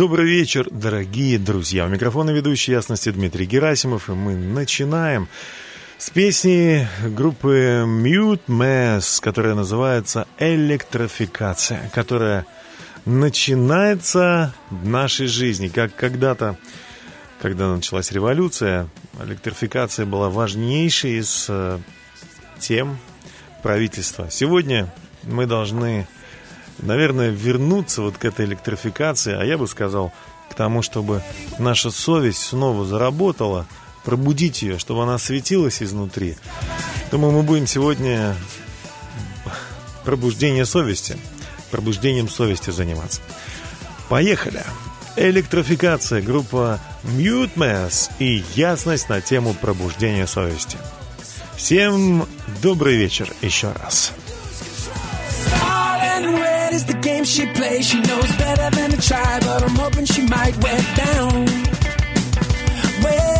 Добрый вечер, дорогие друзья. У микрофона ведущий ясности Дмитрий Герасимов, и мы начинаем с песни группы Mute Mass, которая называется «Электрификация», которая начинается в нашей жизни, как когда-то, когда началась революция, электрификация была важнейшей из э, тем правительства. Сегодня мы должны наверное, вернуться вот к этой электрификации, а я бы сказал, к тому, чтобы наша совесть снова заработала, пробудить ее, чтобы она светилась изнутри. Думаю, мы будем сегодня пробуждение совести, пробуждением совести заниматься. Поехали! Электрификация, группа Mute Mass и ясность на тему пробуждения совести. Всем добрый вечер еще раз. All and red is the game she plays. She knows better than to try, but I'm hoping she might wear down. Wear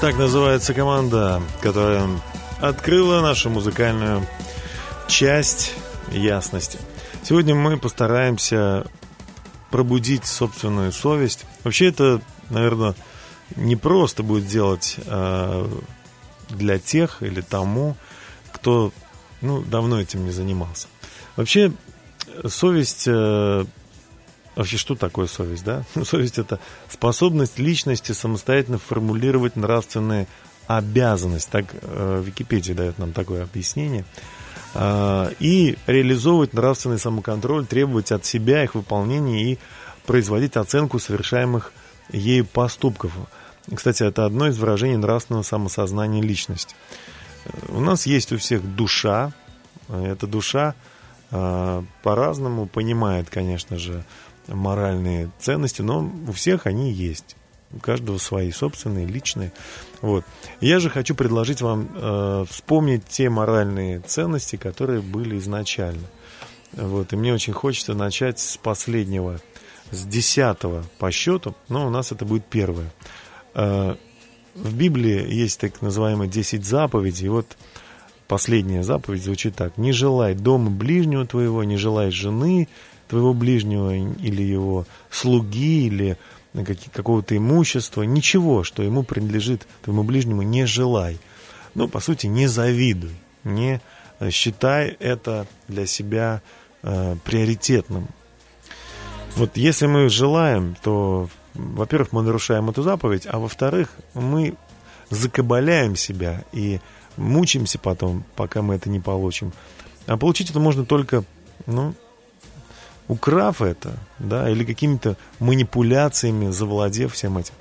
так называется команда, которая открыла нашу музыкальную часть ясности. Сегодня мы постараемся пробудить собственную совесть. Вообще это, наверное, не просто будет делать э, для тех или тому, кто ну, давно этим не занимался. Вообще совесть э, Вообще, что такое совесть, да? Совесть – это способность личности самостоятельно формулировать нравственные обязанности. Так э, Википедия дает нам такое объяснение. А, и реализовывать нравственный самоконтроль, требовать от себя их выполнения и производить оценку совершаемых ею поступков. Кстати, это одно из выражений нравственного самосознания личности. Э, У нас есть у всех душа. Эта душа э, по-разному понимает, конечно же, моральные ценности, но у всех они есть. У каждого свои собственные, личные. Вот. Я же хочу предложить вам э, вспомнить те моральные ценности, которые были изначально. Вот. И мне очень хочется начать с последнего, с десятого по счету, но у нас это будет первое. Э, в Библии есть так называемые 10 заповедей. И вот последняя заповедь звучит так. «Не желай дома ближнего твоего, не желай жены твоего ближнего или его слуги, или какого-то имущества, ничего, что ему принадлежит твоему ближнему, не желай». Ну, по сути, не завидуй, не э, считай это для себя э, приоритетным. Вот если мы желаем, то, во-первых, мы нарушаем эту заповедь, а во-вторых, мы закабаляем себя и мучаемся потом, пока мы это не получим. А получить это можно только, ну, украв это, да, или какими-то манипуляциями завладев всем этим.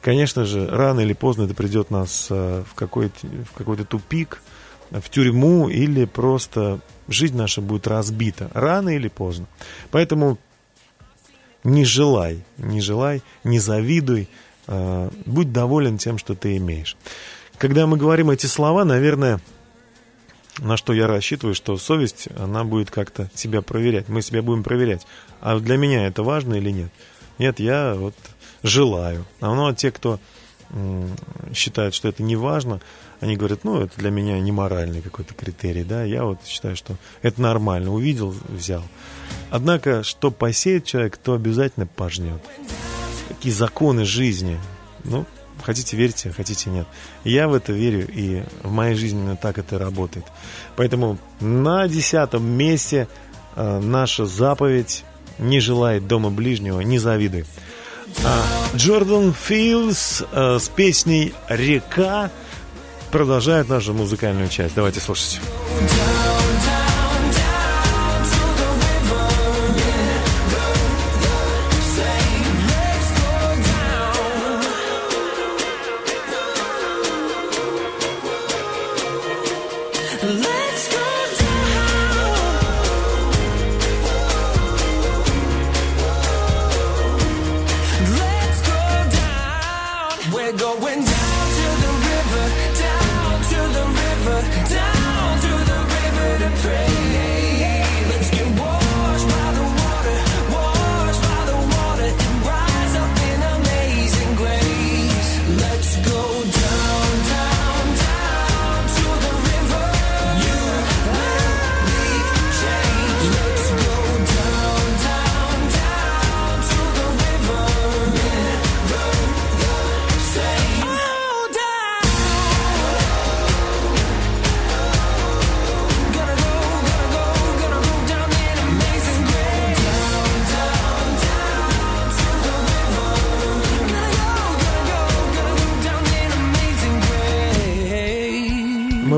Конечно же, рано или поздно это придет нас э, в какой-то, в какой-то тупик, в тюрьму или просто жизнь наша будет разбита. Рано или поздно. Поэтому не желай, не желай, не завидуй, э, будь доволен тем, что ты имеешь. Когда мы говорим эти слова, наверное, на что я рассчитываю, что совесть, она будет как-то себя проверять. Мы себя будем проверять. А для меня это важно или нет? Нет, я вот желаю. А ну, а те, кто считают, что это не важно, они говорят, ну, это для меня не моральный какой-то критерий, да, я вот считаю, что это нормально, увидел, взял. Однако, что посеет человек, то обязательно пожнет. Какие законы жизни, ну, хотите верьте, хотите нет. Я в это верю, и в моей жизни именно так это работает. Поэтому на десятом месте э, наша заповедь «Не желает дома ближнего, не завидуй». А Джордан Филдс э, с песней «Река» продолжает нашу музыкальную часть. Давайте слушать.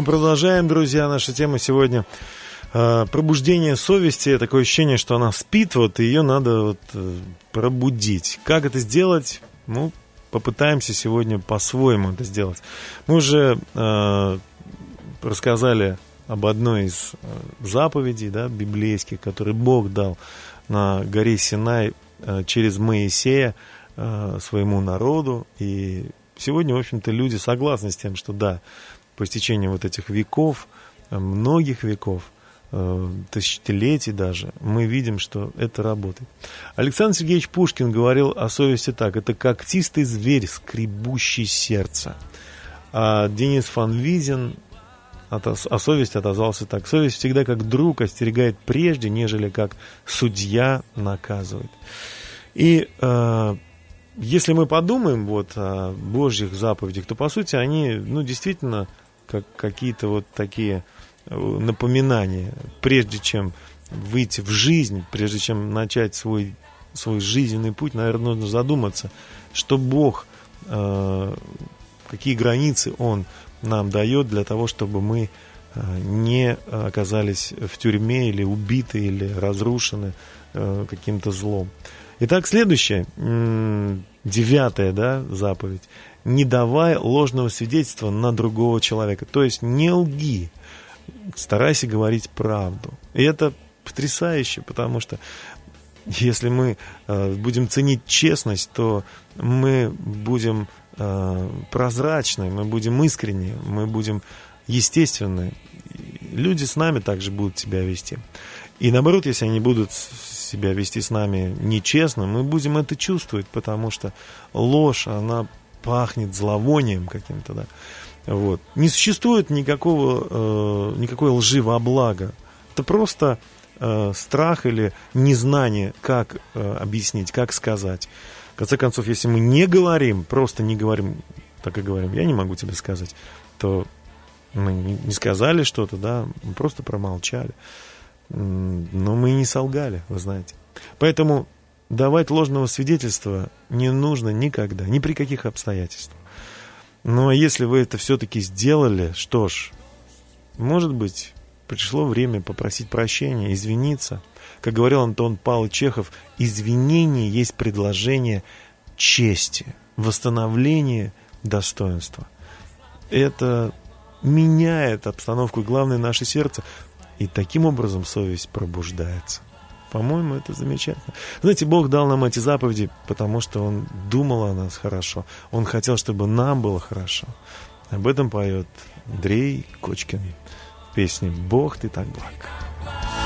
Продолжаем, друзья, наша тема сегодня э, пробуждение совести. Такое ощущение, что она спит, вот и ее надо вот, э, пробудить. Как это сделать? Ну, попытаемся сегодня по-своему это сделать. Мы уже э, рассказали об одной из э, заповедей да, библейских, которые Бог дал на горе Синай э, через Моисея э, своему народу. И сегодня, в общем-то, люди согласны с тем, что да, по истечению вот этих веков, э, многих веков, э, тысячелетий даже, мы видим, что это работает. Александр Сергеевич Пушкин говорил о совести так. Это когтистый зверь, скребущий сердце. А Денис Фан Визин о совести отозвался так. Совесть всегда как друг остерегает прежде, нежели как судья наказывает. И э, если мы подумаем вот о Божьих заповедях, то по сути они, ну, действительно, как какие-то вот такие э, напоминания, прежде чем выйти в жизнь, прежде чем начать свой, свой жизненный путь, наверное, нужно задуматься, что Бог, э, какие границы Он нам дает для того, чтобы мы э, не оказались в тюрьме или убиты, или разрушены каким-то злом. Итак, следующее, девятая да, заповедь. Не давай ложного свидетельства на другого человека. То есть не лги, старайся говорить правду. И это потрясающе, потому что если мы э, будем ценить честность, то мы будем э, прозрачны, мы будем искренни, мы будем естественны. Люди с нами также будут себя вести. И наоборот, если они будут себя вести с нами нечестно, мы будем это чувствовать, потому что ложь, она пахнет зловонием каким-то, да. Вот. Не существует никакого, э, никакой лжи во благо. Это просто э, страх или незнание, как э, объяснить, как сказать. В конце концов, если мы не говорим, просто не говорим, так и говорим, я не могу тебе сказать, то мы не сказали что-то, да, мы просто промолчали. Но мы не солгали, вы знаете. Поэтому давать ложного свидетельства не нужно никогда, ни при каких обстоятельствах. Но если вы это все-таки сделали, что ж, может быть, пришло время попросить прощения, извиниться. Как говорил Антон Павлович Чехов, извинение есть предложение чести, восстановление достоинства. Это меняет обстановку, главное, наше сердце. И таким образом совесть пробуждается. По-моему, это замечательно. Знаете, Бог дал нам эти заповеди, потому что Он думал о нас хорошо. Он хотел, чтобы нам было хорошо. Об этом поет Андрей Кочкин в песне «Бог, ты так благ».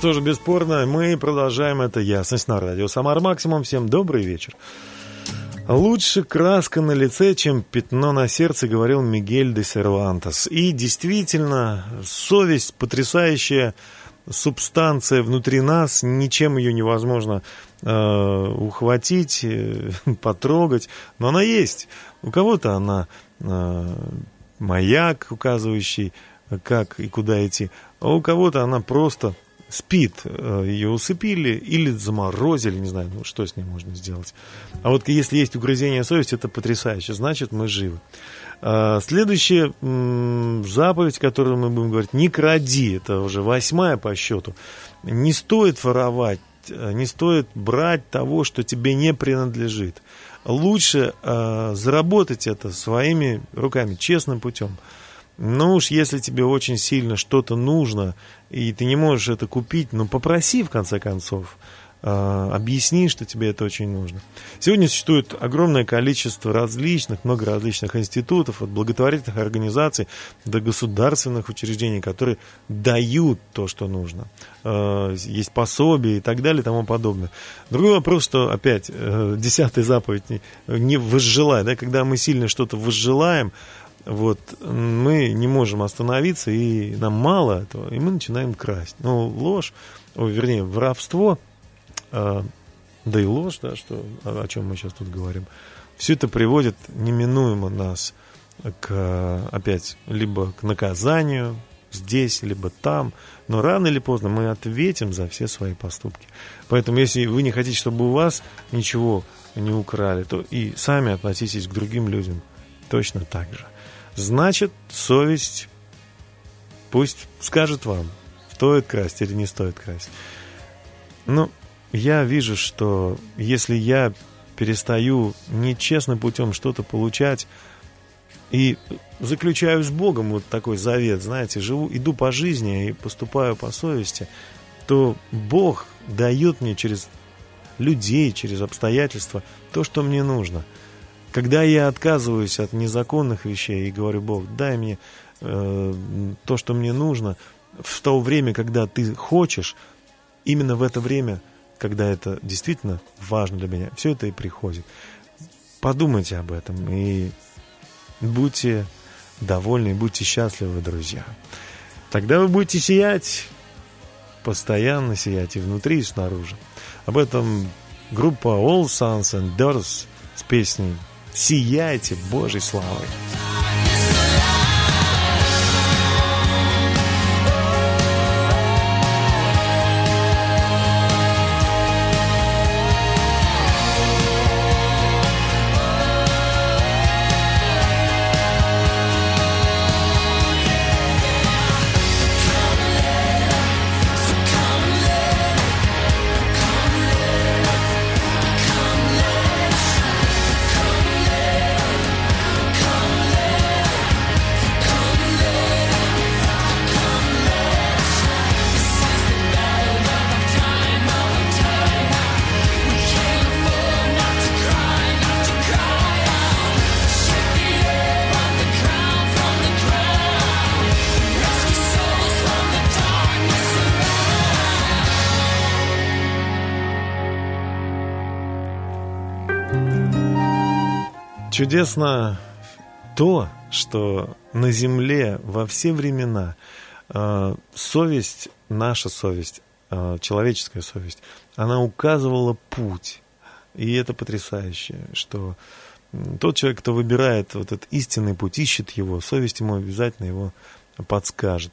Что же, бесспорно, мы продолжаем это ясность на радио Самар Максимум. Всем добрый вечер. Лучше краска на лице, чем пятно на сердце, говорил Мигель де Сервантес. И действительно, совесть потрясающая субстанция внутри нас, ничем ее невозможно э, ухватить, э, потрогать, но она есть. У кого-то она э, маяк, указывающий, как и куда идти, а у кого-то она просто спит, э, ее усыпили или заморозили, не знаю, ну, что с ней можно сделать. А вот если есть угрызение совести, это потрясающе, значит, мы живы. А, Следующая заповедь, которую мы будем говорить, не кради, это уже восьмая по счету. Не стоит воровать, э, не стоит брать того, что тебе не принадлежит. Лучше э, заработать это своими руками, честным путем. Ну уж если тебе очень сильно что-то нужно, и ты не можешь это купить, ну попроси в конце концов. э, Объясни, что тебе это очень нужно. Сегодня существует огромное количество различных, много различных институтов, от благотворительных организаций до государственных учреждений, которые дают то, что нужно. Э, Есть пособия и так далее и тому подобное. Другой вопрос, что опять, э, десятая заповедь, не возжелай. Да? Когда мы сильно что-то возжелаем, вот, мы не можем остановиться, и нам мало этого, и мы начинаем красть. Ну, ложь, о, вернее, воровство, э, да и ложь, да, что, о, о чем мы сейчас тут говорим, все это приводит неминуемо нас к, опять, либо к наказанию здесь, либо там, но рано или поздно мы ответим за все свои поступки. Поэтому, если вы не хотите, чтобы у вас ничего не украли, то и сами относитесь к другим людям точно так же. Значит, совесть пусть скажет вам, стоит красть или не стоит красть. Ну, я вижу, что если я перестаю нечестным путем что-то получать и заключаю с Богом вот такой завет, знаете, живу, иду по жизни и поступаю по совести, то Бог дает мне через людей, через обстоятельства то, что мне нужно. Когда я отказываюсь от незаконных вещей и говорю, Бог, дай мне э, то, что мне нужно, в то время, когда ты хочешь, именно в это время, когда это действительно важно для меня, все это и приходит. Подумайте об этом и будьте довольны, будьте счастливы, друзья. Тогда вы будете сиять, постоянно сиять и внутри, и снаружи. Об этом группа All Sons and Daughters с песней «Сияйте Божьей славой». Чудесно то, что на земле во все времена э, совесть, наша совесть, э, человеческая совесть, она указывала путь. И это потрясающе, что тот человек, кто выбирает вот этот истинный путь, ищет его, совесть ему обязательно его подскажет.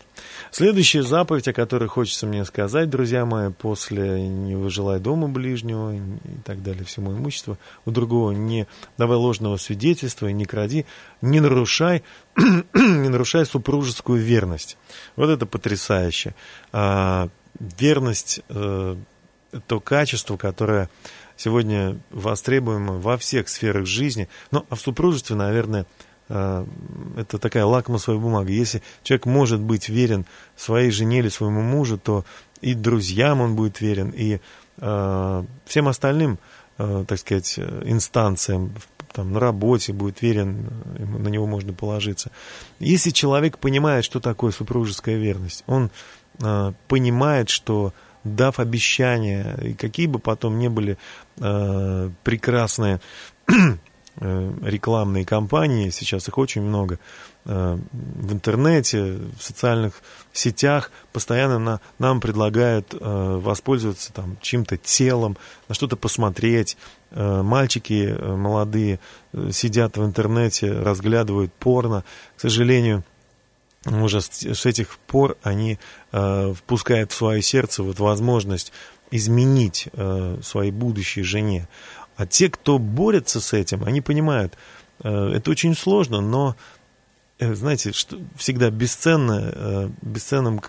Следующая заповедь, о которой хочется мне сказать, друзья мои, после «не выжелай дома ближнего» и так далее, всему имуществу, у другого не давай ложного свидетельства, не кради, не нарушай, не нарушай супружескую верность. Вот это потрясающе. А, верность э, то качество, которое сегодня востребуемо во всех сферах жизни, ну, а в супружестве, наверное, это такая лакмусовая бумага. Если человек может быть верен своей жене или своему мужу, то и друзьям он будет верен, и э, всем остальным, э, так сказать, э, инстанциям там, на работе будет верен, э, на него можно положиться. Если человек понимает, что такое супружеская верность, он э, понимает, что дав обещания, и какие бы потом ни были э, прекрасные э, рекламные кампании, сейчас их очень много, э, в интернете, в социальных сетях постоянно на, нам предлагают э, воспользоваться там чьим-то телом, на что-то посмотреть. Э, мальчики э, молодые э, сидят в интернете, разглядывают порно. К сожалению, уже с, этих пор они э, впускают в свое сердце вот возможность изменить э, своей будущей жене. А те, кто борется с этим, они понимают, э, это очень сложно, но, э, знаете, что всегда бесценно, э, бесценным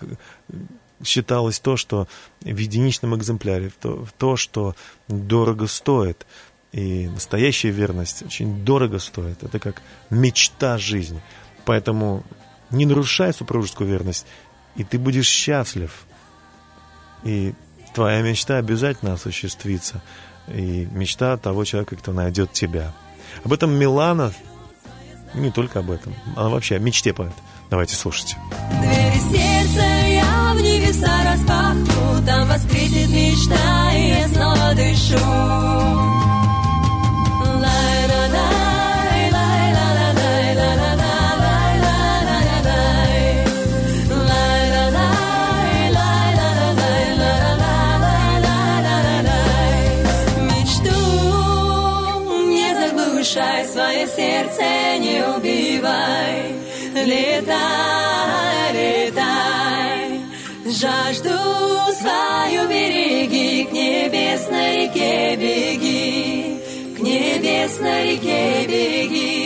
считалось то, что в единичном экземпляре, то, то, что дорого стоит. И настоящая верность очень дорого стоит. Это как мечта жизни. Поэтому не нарушай супружескую верность, и ты будешь счастлив. И твоя мечта обязательно осуществится. И мечта того человека, кто найдет тебя. Об этом Милана, не только об этом, она вообще о мечте поет. Давайте слушать. Двери сердца я в небеса распахну, Там воскресит мечта, и я снова дышу. Небесной реке беги, к небесной реке беги.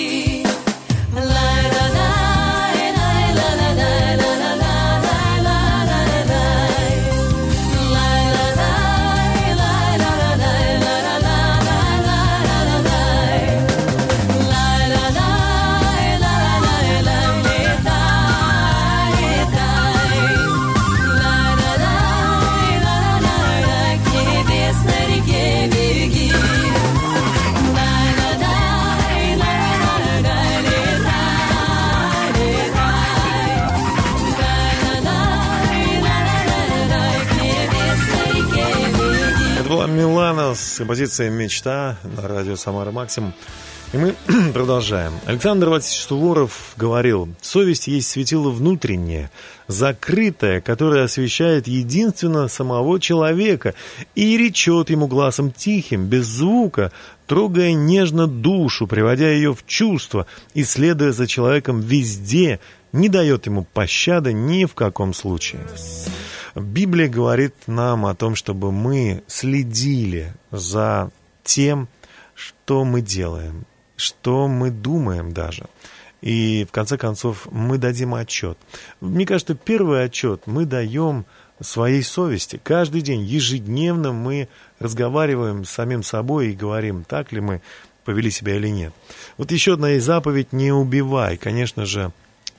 Композицией «Мечта» на радио «Самара Максимум». И мы продолжаем. Александр Васильевич Суворов говорил, совесть есть светило внутреннее, закрытое, которое освещает единственно самого человека и речет ему глазом тихим, без звука, трогая нежно душу, приводя ее в чувство и следуя за человеком везде, не дает ему пощады ни в каком случае. Библия говорит нам о том, чтобы мы следили за тем, что мы делаем, что мы думаем даже. И в конце концов мы дадим отчет. Мне кажется, первый отчет мы даем своей совести. Каждый день, ежедневно мы разговариваем с самим собой и говорим, так ли мы повели себя или нет. Вот еще одна из заповедь «не убивай». Конечно же,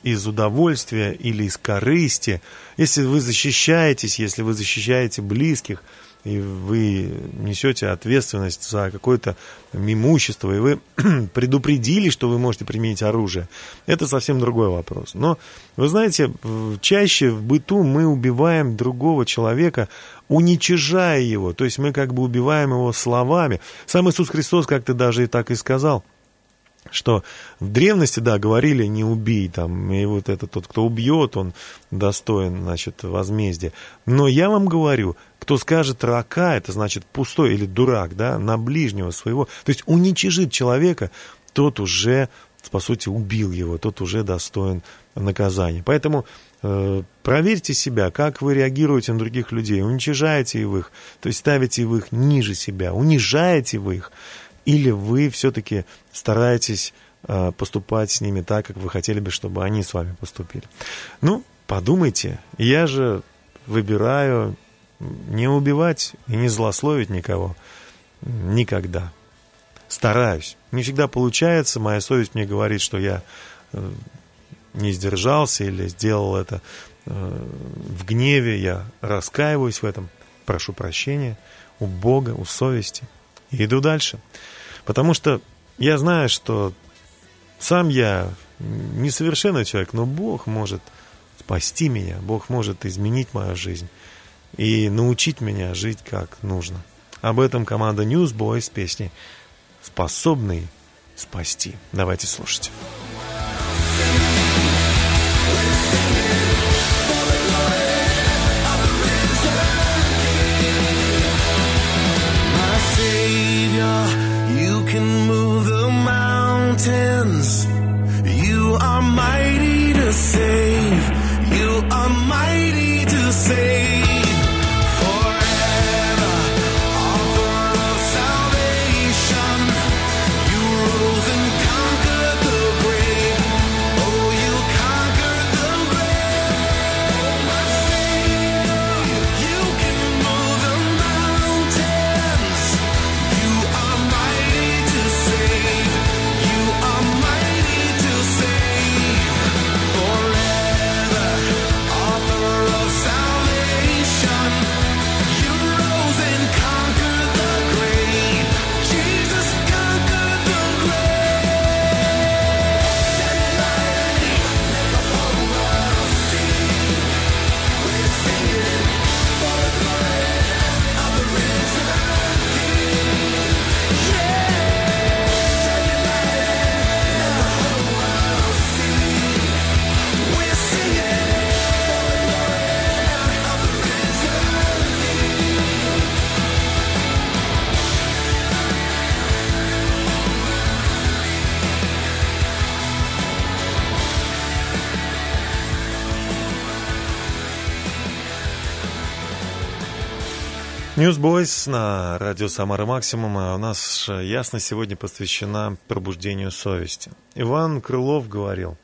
из удовольствия или из корысти. Если вы защищаетесь, если вы защищаете близких, и вы несете ответственность за какое-то имущество, и вы предупредили, что вы можете применить оружие, это совсем другой вопрос. Но, вы знаете, чаще в быту мы убиваем другого человека, уничижая его, то есть мы как бы убиваем его словами. Сам Иисус Христос как-то даже и так и сказал – что в древности, да, говорили, не убей, там, и вот это тот, кто убьет, он достоин, значит, возмездия. Но я вам говорю, кто скажет рака, это значит пустой или дурак, да, на ближнего своего, то есть уничижит человека, тот уже, по сути, убил его, тот уже достоин наказания. Поэтому э, проверьте себя, как вы реагируете на других людей, уничижаете их, то есть ставите их ниже себя, унижаете вы их, или вы все-таки стараетесь э, поступать с ними так, как вы хотели бы, чтобы они с вами поступили. Ну, подумайте. Я же выбираю не убивать и не злословить никого. Никогда. Стараюсь. Не всегда получается. Моя совесть мне говорит, что я э, не сдержался или сделал это э, в гневе. Я раскаиваюсь в этом. Прошу прощения у Бога, у совести. И иду дальше. Потому что я знаю, что сам я несовершенный человек, но Бог может спасти меня, Бог может изменить мою жизнь и научить меня жить как нужно. Об этом команда Newsboys песни «Способный спасти». Давайте слушать. Mountains. You are mighty to save. You are mighty to save. Newsboys на радио Самара Максимум. А у нас э, ясно сегодня посвящена пробуждению совести. Иван Крылов говорил,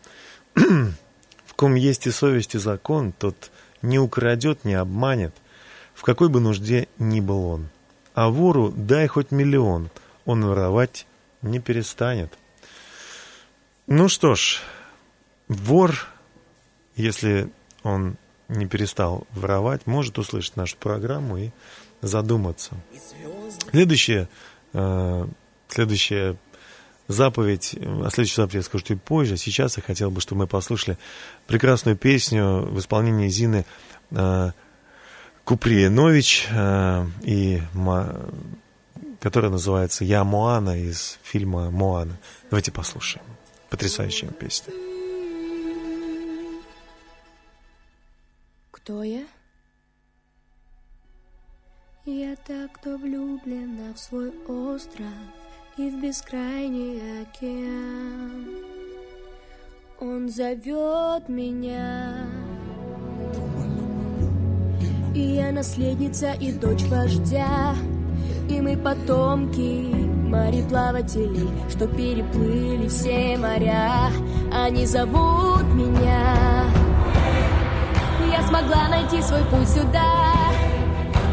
в ком есть и совесть, и закон, тот не украдет, не обманет, в какой бы нужде ни был он. А вору дай хоть миллион, он воровать не перестанет. Ну что ж, вор, если он не перестал воровать, может услышать нашу программу и задуматься. Следующая, э, следующая заповедь, э, о следующей заповеди я скажу чуть позже. Сейчас я хотел бы, чтобы мы послушали прекрасную песню в исполнении Зины э, Куприенович, э, и, ма- которая называется «Я Моана» из фильма «Моана». Давайте послушаем. Потрясающая песня. Кто я? Я так кто влюблена в свой остров и в бескрайний океан. Он зовет меня. И я наследница и дочь вождя, и мы потомки мореплавателей, что переплыли все моря. Они зовут меня. Я смогла найти свой путь сюда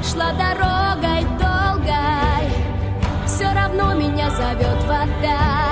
Шла дорогой долгой. Все равно меня зовет вода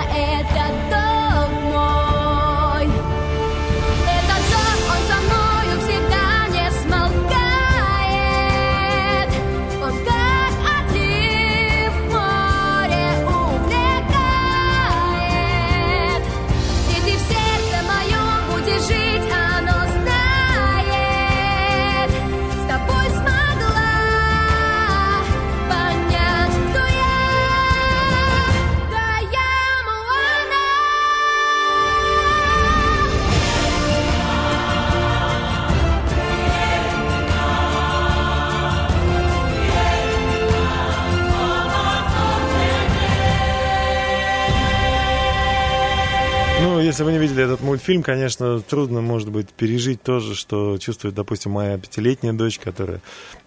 если вы не видели этот мультфильм, конечно, трудно, может быть, пережить то же, что чувствует, допустим, моя пятилетняя дочь, которая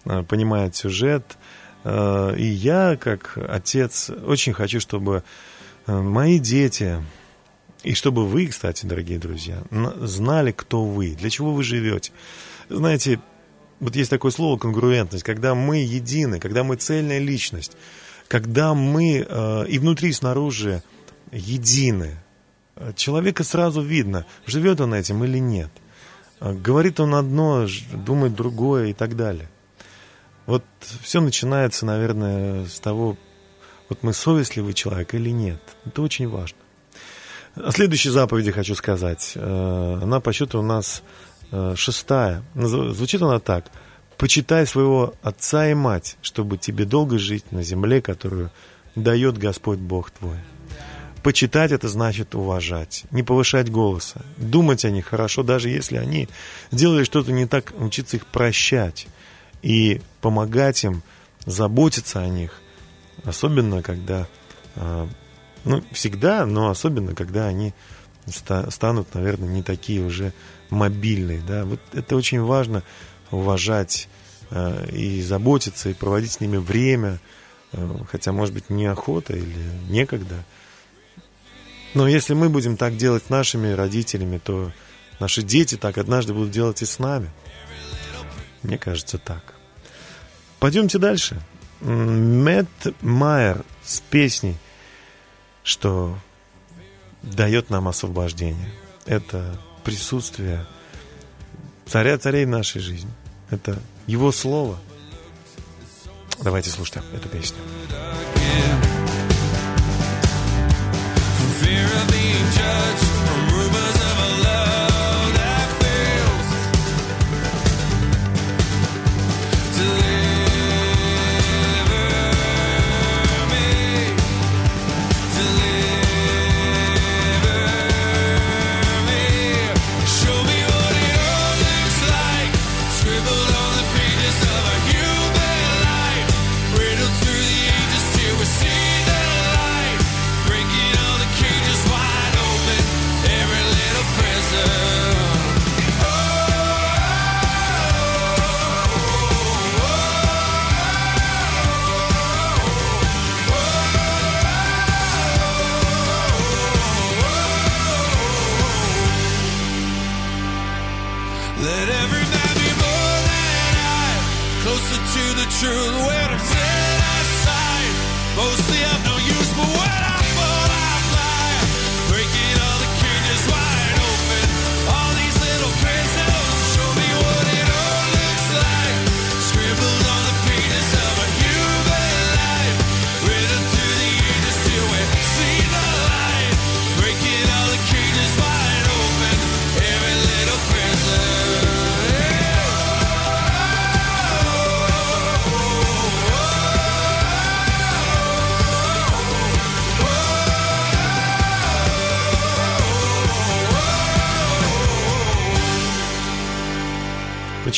э, понимает сюжет. Э, и я, как отец, очень хочу, чтобы э, мои дети, и чтобы вы, кстати, дорогие друзья, на- знали, кто вы, для чего вы живете. Знаете, вот есть такое слово конгруентность, когда мы едины, когда мы цельная личность, когда мы и внутри, и снаружи едины. Человека сразу видно, живет он этим или нет. Э, Говорит он одно, думает другое и так далее. Вот все начинается, наверное, с того, вот мы совестливый человек или нет. Это очень важно. О следующей заповеди хочу сказать. Э, Она по счету у нас э, шестая. Звучит она так. «Почитай своего отца и мать, чтобы тебе долго жить на земле, которую дает Господь Бог твой». Почитать это значит уважать, не повышать голоса, думать о них хорошо, даже если они сделали что-то не так, учиться их прощать и помогать им, заботиться о них, особенно когда, э, ну, всегда, но особенно когда они ста- станут, наверное, не такие уже мобильные, да, вот это очень важно уважать э, и заботиться, и проводить с ними время, э, хотя, может быть, неохота или некогда. Но если мы будем так делать с нашими родителями, то наши дети так однажды будут делать и с нами. Мне кажется, так. Пойдемте дальше. Мэтт Майер с песней, что дает нам освобождение. Это присутствие царя царей в нашей жизни. Это его слово. Давайте слушать эту песню. Fear of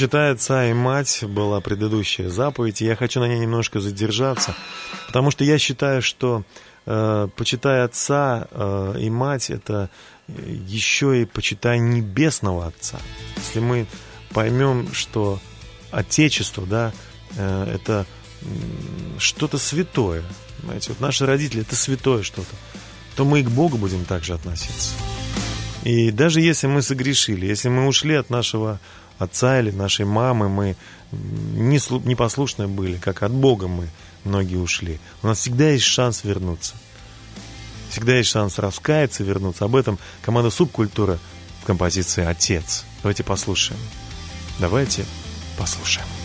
Почитай отца и мать была предыдущая заповедь, и я хочу на ней немножко задержаться, потому что я считаю, что э, почитай отца э, и мать это еще и почитай небесного отца. Если мы поймем, что отечество, да, э, это что-то святое, знаете, вот наши родители это святое что-то, то мы и к Богу будем также относиться. И даже если мы согрешили, если мы ушли от нашего отца или нашей мамы, мы не слу- непослушны были, как от Бога мы многие ушли, у нас всегда есть шанс вернуться. Всегда есть шанс раскаяться, вернуться. Об этом команда «Субкультура» в композиции «Отец». Давайте послушаем. Давайте послушаем.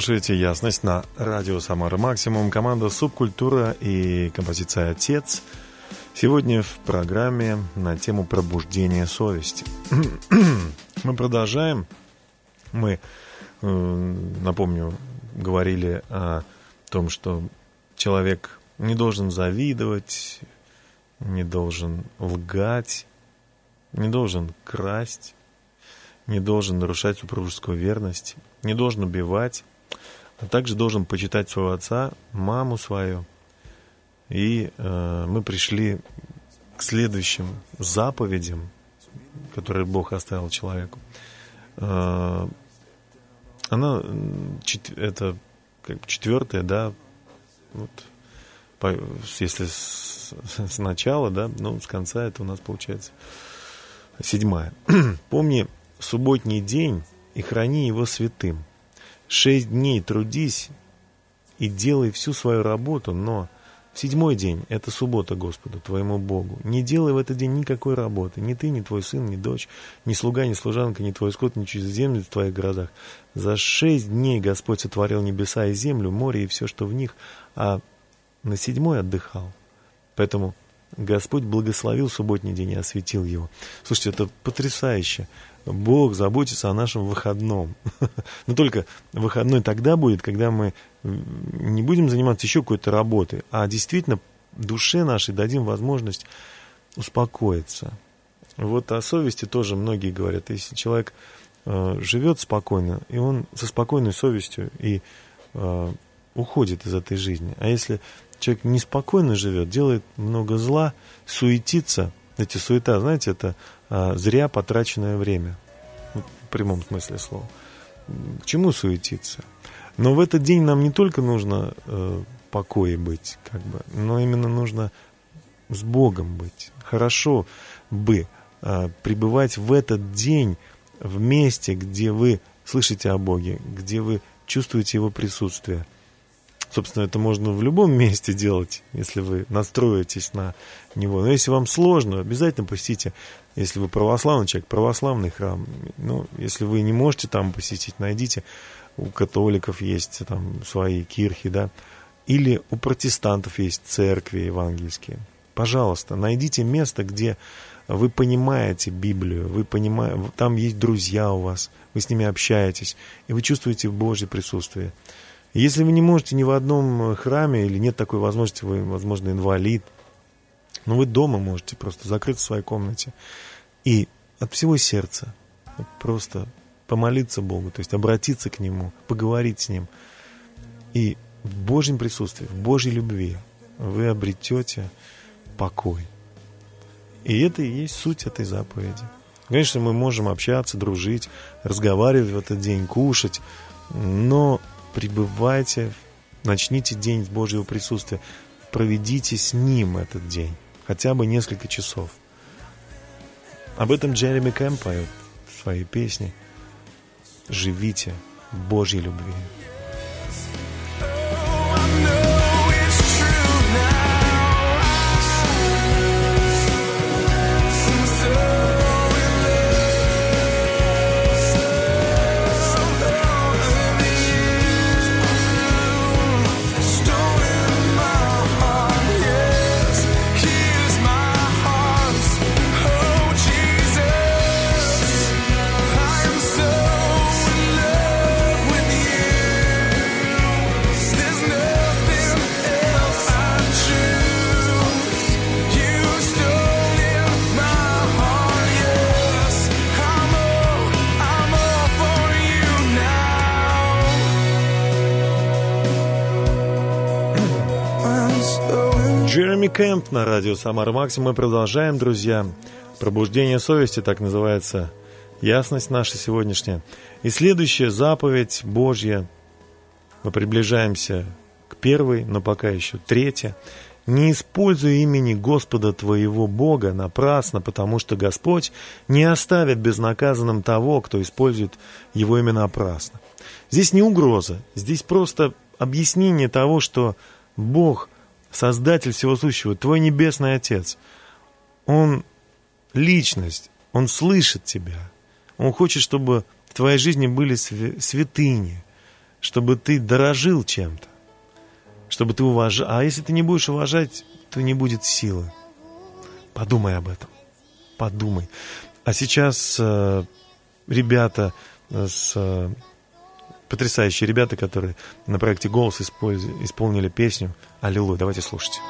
Слушаете «Ясность» на радио «Самара Максимум». Команда «Субкультура» и композиция «Отец». Сегодня в программе на тему пробуждения совести. Мы продолжаем. Мы, э, напомню, говорили о том, что человек не должен завидовать, не должен лгать, не должен красть, не должен нарушать супружескую верность, не должен убивать, а также должен почитать своего отца, маму свою. И э, мы пришли к следующим заповедям, которые Бог оставил человеку. Э, она, чет- это как четвертая, да, вот, по- если с, с начала, да, ну, с конца это у нас получается седьмая. Помни субботний день и храни его святым. Шесть дней трудись и делай всю свою работу, но в седьмой день, это суббота Господу, твоему Богу, не делай в этот день никакой работы, ни ты, ни твой сын, ни дочь, ни слуга, ни служанка, ни твой скот, ни чужеземец в твоих городах. За шесть дней Господь сотворил небеса и землю, море и все, что в них, а на седьмой отдыхал. Поэтому Господь благословил субботний день и осветил его. Слушайте, это потрясающе. Бог заботится о нашем выходном. Но только выходной тогда будет, когда мы не будем заниматься еще какой-то работой, а действительно душе нашей дадим возможность успокоиться. Вот о совести тоже многие говорят. Если человек э, живет спокойно, и он со спокойной совестью и э, уходит из этой жизни. А если человек неспокойно живет, делает много зла, суетится, эти суета, знаете, это зря потраченное время. В прямом смысле слова. К чему суетиться? Но в этот день нам не только нужно э, покое быть, как бы, но именно нужно с Богом быть. Хорошо бы э, пребывать в этот день в месте, где вы слышите о Боге, где вы чувствуете Его присутствие. Собственно, это можно в любом месте делать, если вы настроитесь на него. Но если вам сложно, обязательно посетите, если вы православный человек, православный храм. Ну, если вы не можете там посетить, найдите. У католиков есть там свои кирхи, да. Или у протестантов есть церкви евангельские. Пожалуйста, найдите место, где вы понимаете Библию, вы понимаете, там есть друзья у вас, вы с ними общаетесь, и вы чувствуете Божье присутствие. Если вы не можете ни в одном храме, или нет такой возможности, вы, возможно, инвалид, но вы дома можете просто закрыться в своей комнате и от всего сердца просто помолиться Богу, то есть обратиться к Нему, поговорить с Ним. И в Божьем присутствии, в Божьей любви вы обретете покой. И это и есть суть этой заповеди. Конечно, мы можем общаться, дружить, разговаривать в этот день, кушать, но пребывайте, начните день с Божьего присутствия, проведите с Ним этот день, хотя бы несколько часов. Об этом Джереми Кэм поет в своей песне. Живите Божьей любви. Кэмп на радио Самара Максим. Мы продолжаем, друзья. Пробуждение совести, так называется ясность наша сегодняшняя. И следующая заповедь Божья. Мы приближаемся к первой, но пока еще третья. Не используй имени Господа твоего Бога напрасно, потому что Господь не оставит безнаказанным того, кто использует его имя напрасно. Здесь не угроза, здесь просто объяснение того, что Бог – Создатель всего сущего, твой небесный Отец, Он личность, Он слышит тебя. Он хочет, чтобы в твоей жизни были святыни, чтобы ты дорожил чем-то, чтобы ты уважал. А если ты не будешь уважать, то не будет силы. Подумай об этом. Подумай. А сейчас э, ребята с э, потрясающие ребята, которые на проекте «Голос» исполнили песню «Аллилуйя». Давайте слушать.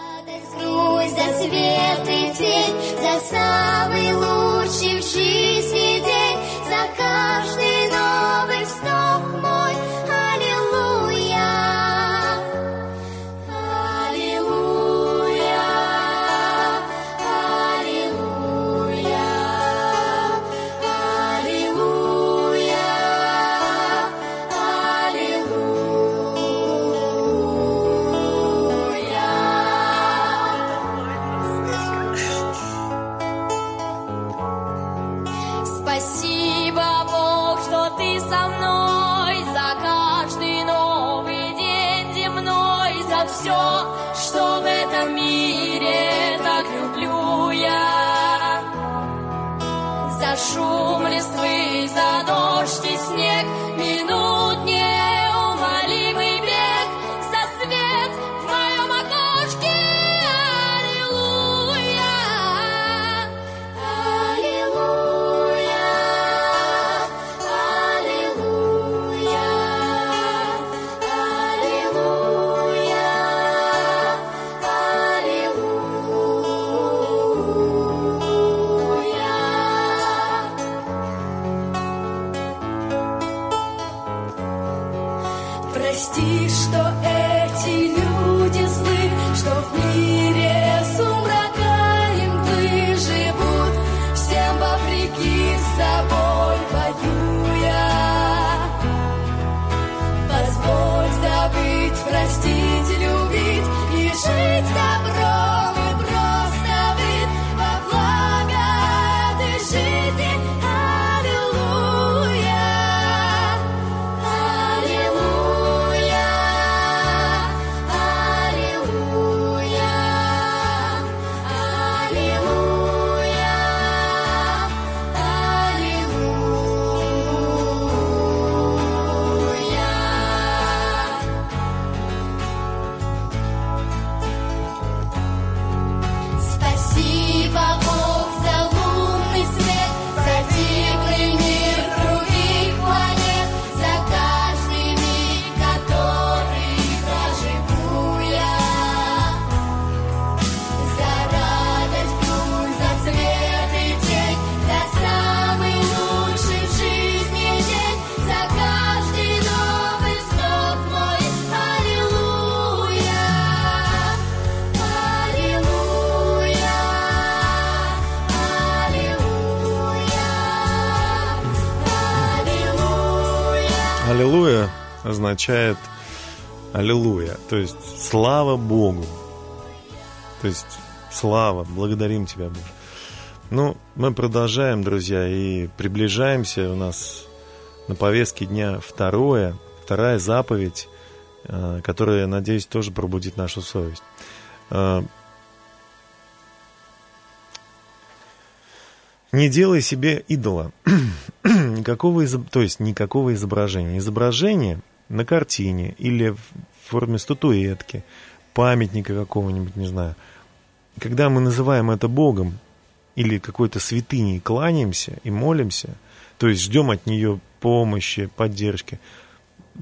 Означает Аллилуйя, то есть слава Богу. То есть слава, благодарим Тебя, Боже. Ну, мы продолжаем, друзья, и приближаемся. У нас на повестке дня второе, вторая заповедь, э, которая, надеюсь, тоже пробудит нашу совесть. Э, Не делай себе идола. никакого изоб... То есть никакого изображения. Изображение на картине или в форме статуэтки, памятника какого-нибудь, не знаю. Когда мы называем это Богом или какой-то святыней, кланяемся и молимся, то есть ждем от нее помощи, поддержки,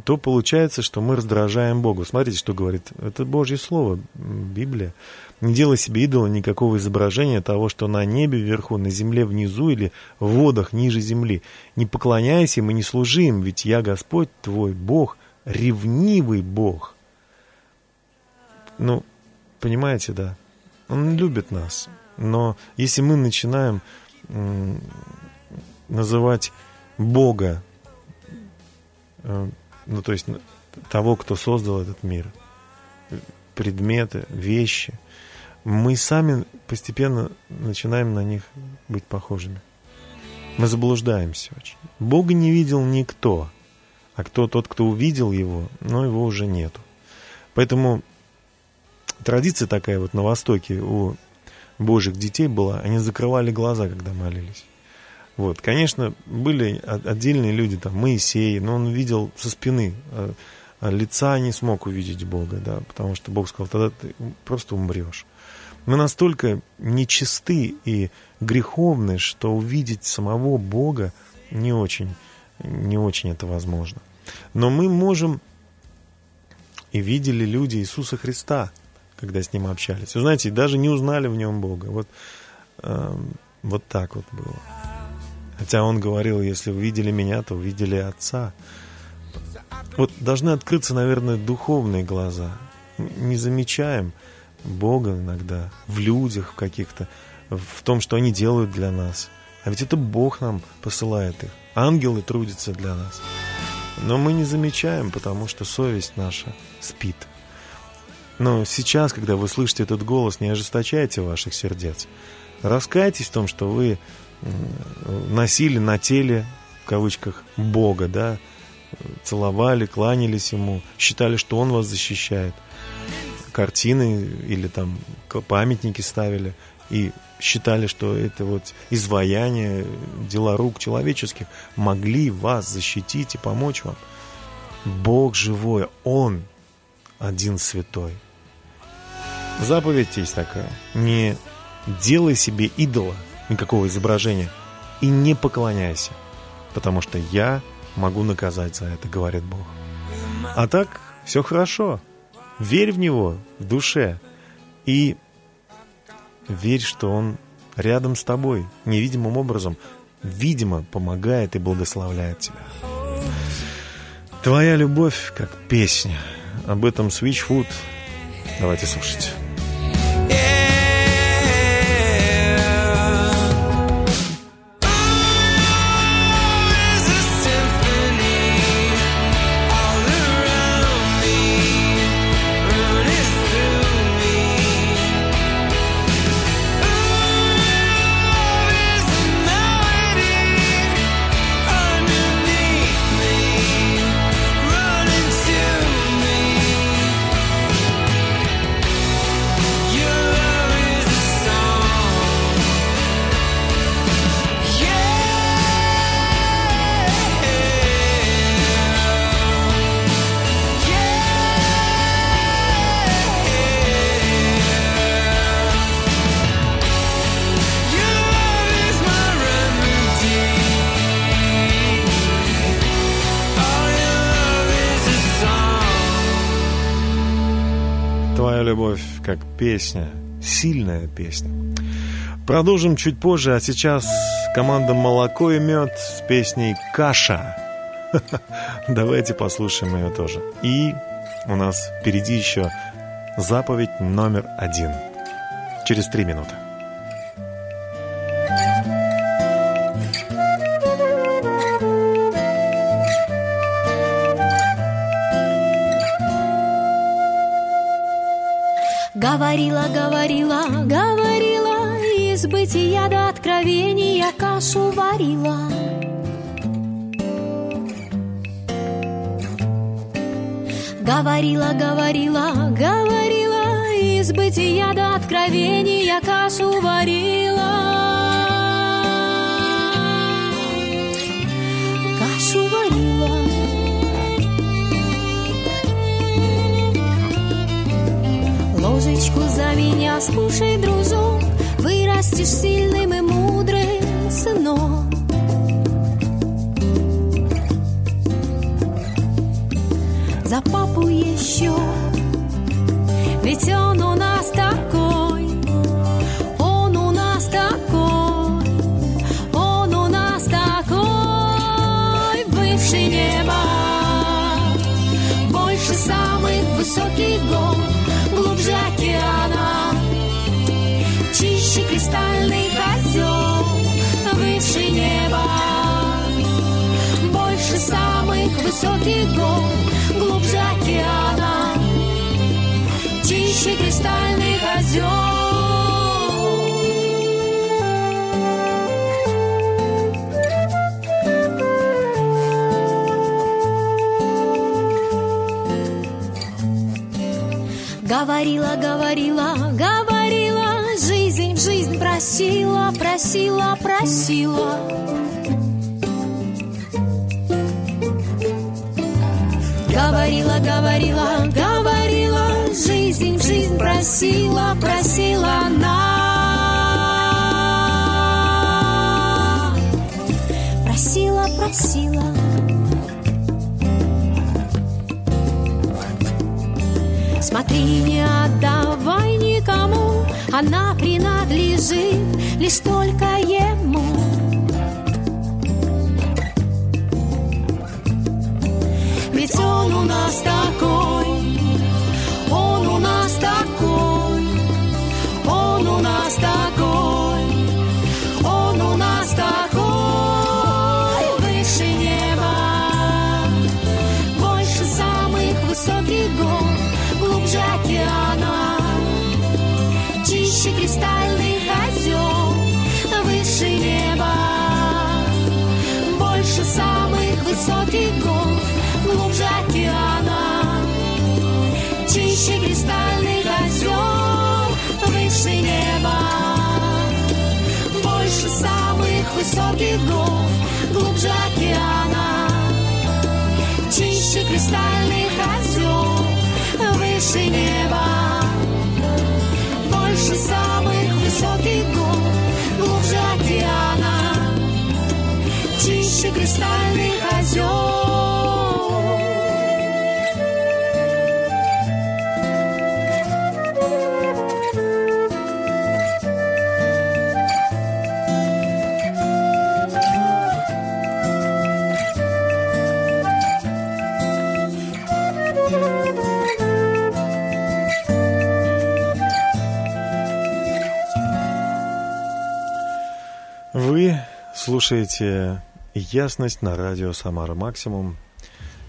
то получается, что мы раздражаем Бога. Смотрите, что говорит. Это Божье Слово, Библия. Не делай себе идола никакого изображения того, что на небе вверху, на земле внизу или в водах ниже земли. Не поклоняйся им и не служи им, ведь я Господь твой Бог, ревнивый Бог. Ну, понимаете, да? Он любит нас. Но если мы начинаем называть Бога э, ну, то есть того, кто создал этот мир, предметы, вещи, мы сами постепенно начинаем на них быть похожими. Мы заблуждаемся очень. Бога не видел никто, а кто тот, кто увидел его, но его уже нету. Поэтому традиция такая вот на Востоке у божьих детей была, они закрывали глаза, когда молились. Вот, конечно, были отдельные люди, там, Моисей, но он видел со спины, а- а лица не смог увидеть Бога, да, потому что Бог сказал, тогда ты просто умрешь. Мы настолько нечисты и греховны, что увидеть самого Бога не очень, не очень это возможно. Но мы можем и видели люди Иисуса Христа, когда с Ним общались. Вы знаете, даже не узнали в Нем Бога. Вот, эм, вот так вот было. Хотя Он говорил, если вы видели Меня, то увидели Отца. Вот должны открыться, наверное, духовные глаза. Не замечаем Бога иногда в людях каких-то, в том, что они делают для нас. А ведь это Бог нам посылает их. Ангелы трудятся для нас. Но мы не замечаем, потому что совесть наша спит. Но сейчас, когда вы слышите этот голос, не ожесточайте ваших сердец. Раскайтесь в том, что вы носили на теле, в кавычках, Бога, да, целовали, кланялись Ему, считали, что Он вас защищает. Картины или там памятники ставили и считали, что это вот изваяние, дела рук человеческих могли вас защитить и помочь вам. Бог живой, Он один святой. Заповедь есть такая. Не делай себе идола, никакого изображения, и не поклоняйся, потому что я могу наказать за это, говорит Бог. А так все хорошо. Верь в Него в душе и верь, что Он рядом с тобой, невидимым образом, видимо, помогает и благословляет тебя. Твоя любовь как песня. Об этом Switchfoot. Давайте слушать. Песня, сильная песня. Продолжим чуть позже, а сейчас команда «Молоко и мед» с песней «Каша». Давайте послушаем ее тоже. И у нас впереди еще заповедь номер один. Через три минуты. Говорила, говорила, говорила, из бытия до откровения кашу варила. Говорила, говорила, говорила, из бытия до откровения кашу варила. Ложечку за меня слушай, дружок, вырастешь сильным и мудрым сыном. За папу еще, ведь он у нас такой, Говорила, говорила, говорила, жизнь, жизнь просила, просила, просила. Говорила, говорила, жизнь, жизнь просила, просила она. Просила, просила. Смотри, не отдавай никому, она принадлежит лишь только ему. Ведь он у нас такой, высоких гор, глубже океана, чище кристальных озер, выше неба, больше самых высоких гор, глубже океана, чище кристальных озер, выше неба, больше самых высоких слушаете «Ясность» на радио «Самара Максимум».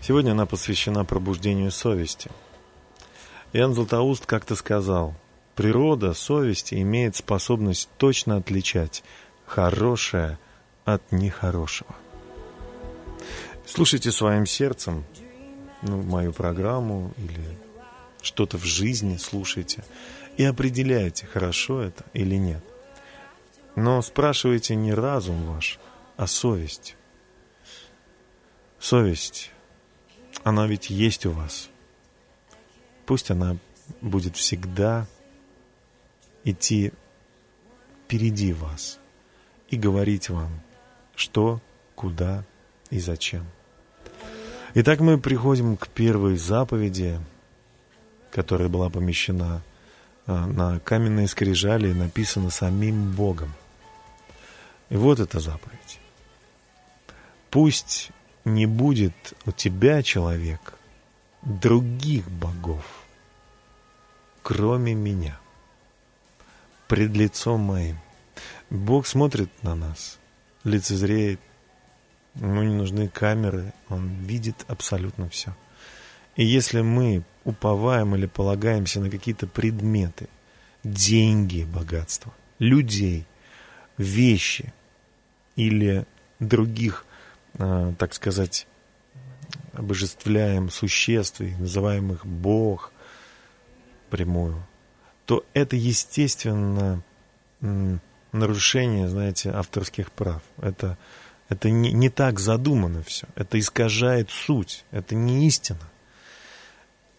Сегодня она посвящена пробуждению совести. Иоанн Златоуст как-то сказал, природа совести имеет способность точно отличать хорошее от нехорошего. Слушайте своим сердцем ну, мою программу или что-то в жизни слушайте и определяйте, хорошо это или нет. Но спрашивайте не разум ваш, а совесть. Совесть, она ведь есть у вас. Пусть она будет всегда идти впереди вас и говорить вам, что, куда и зачем. Итак, мы приходим к первой заповеди, которая была помещена а, на каменные скрижали и написана самим Богом. И вот эта заповедь. Пусть не будет у тебя, человек, других богов, кроме меня, пред лицом моим. Бог смотрит на нас, лицезреет, ему не нужны камеры, он видит абсолютно все. И если мы уповаем или полагаемся на какие-то предметы, деньги, богатство, людей, вещи или других, э, так сказать, обожествляем существ, и называем их Бог прямую, то это, естественно, нарушение, знаете, авторских прав. Это, это не, не так задумано все. Это искажает суть. Это не истина.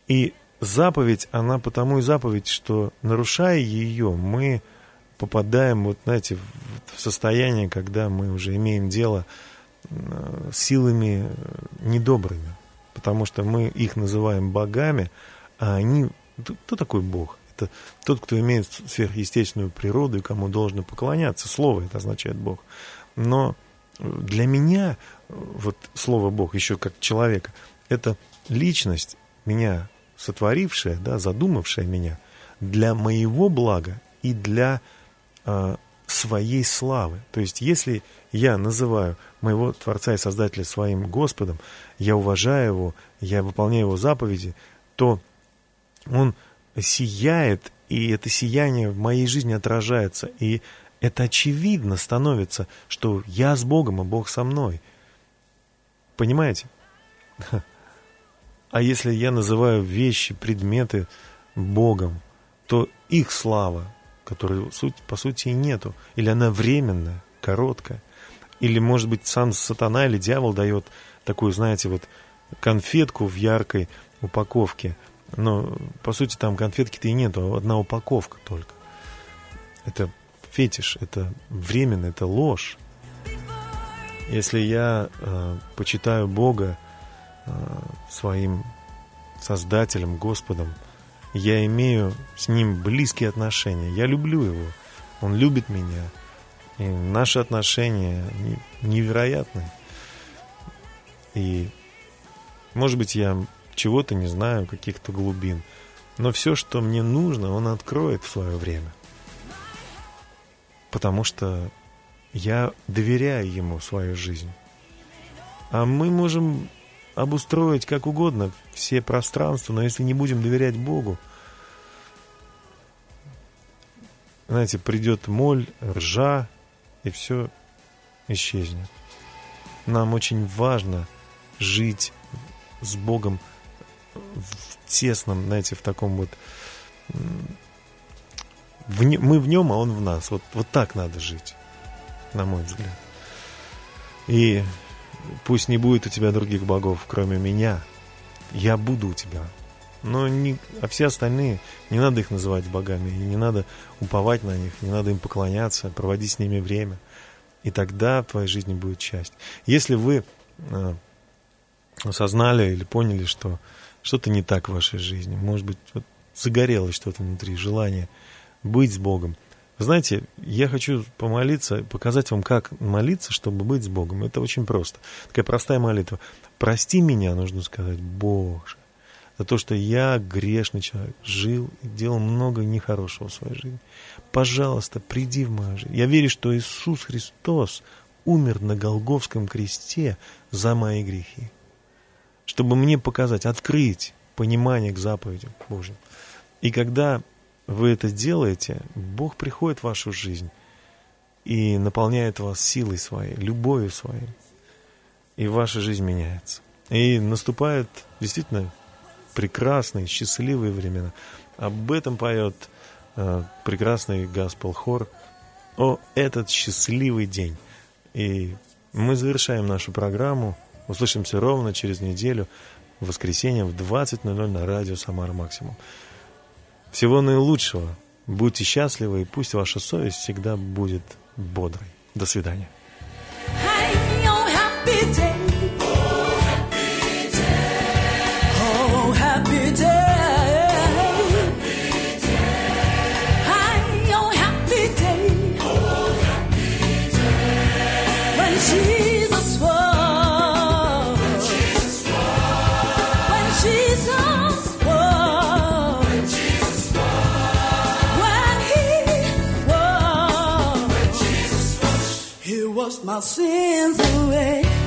И заповедь, она потому и заповедь, что нарушая ее, мы попадаем, вот знаете, в состояние, когда мы уже имеем дело с силами недобрыми, потому что мы их называем богами, а они... Кто такой бог? Это тот, кто имеет сверхъестественную природу и кому должно поклоняться. Слово это означает бог. Но для меня вот слово бог, еще как человека, это личность, меня сотворившая, да, задумавшая меня для моего блага и для э, своей славы. То есть, если я называю моего Творца и Создателя своим Господом, я уважаю Его, я выполняю Его заповеди, то Он сияет, и это сияние в моей жизни отражается. И это очевидно становится, что я с Богом, а Бог со мной. Понимаете? А если я называю вещи, предметы Богом, то их слава, которой по сути и нету, или она временная, короткая, или, может быть, сам сатана или дьявол дает такую, знаете, вот конфетку в яркой упаковке, но, по сути, там конфетки-то и нету, а одна упаковка только. Это фетиш, это временно, это ложь. Если я э, почитаю Бога, Э, своим Создателем, Господом. Я имею с Ним близкие отношения. Я люблю Его. Он любит меня. И наши отношения невероятны. И, может быть, я чего-то не знаю, каких-то глубин. Но все, что мне нужно, Он откроет в свое время. Потому что я доверяю Ему свою жизнь. А мы можем обустроить как угодно все пространства, но если не будем доверять Богу, знаете, придет моль, ржа, и все исчезнет. Нам очень важно жить с Богом в тесном, знаете, в таком вот... В мы в нем, а он в нас. Вот, вот так надо жить, на мой взгляд. И Пусть не будет у тебя других богов, кроме меня. Я буду у тебя. Но не, а все остальные, не надо их называть богами, и не надо уповать на них, не надо им поклоняться, проводить с ними время. И тогда в твоей жизни будет счастье. Если вы э, осознали или поняли, что что-то не так в вашей жизни, может быть, вот загорелось что-то внутри, желание быть с Богом – знаете, я хочу помолиться, показать вам, как молиться, чтобы быть с Богом. Это очень просто. Такая простая молитва. Прости меня, нужно сказать, Боже, за то, что я грешный человек, жил и делал много нехорошего в своей жизни. Пожалуйста, приди в мою жизнь. Я верю, что Иисус Христос умер на Голговском кресте за мои грехи, чтобы мне показать, открыть понимание к заповедям Божьим. И когда вы это делаете, Бог приходит в вашу жизнь и наполняет вас силой своей, любовью своей. И ваша жизнь меняется. И наступают действительно прекрасные, счастливые времена. Об этом поет э, прекрасный Гаспел хор. О, этот счастливый день. И мы завершаем нашу программу. Услышимся ровно через неделю, в воскресенье в 20.00 на радио «Самара Максимум». Всего наилучшего. Будьте счастливы, и пусть ваша совесть всегда будет бодрой. До свидания. My sins away.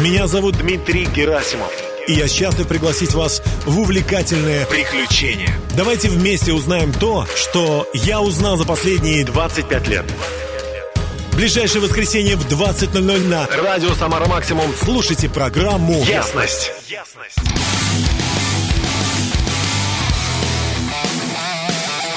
Меня зовут Дмитрий Герасимов. И я счастлив пригласить вас в увлекательное приключение. Давайте вместе узнаем то, что я узнал за последние 25 лет. Ближайшее воскресенье в 20.00 на Радио Самара Максимум. Слушайте программу Ясность.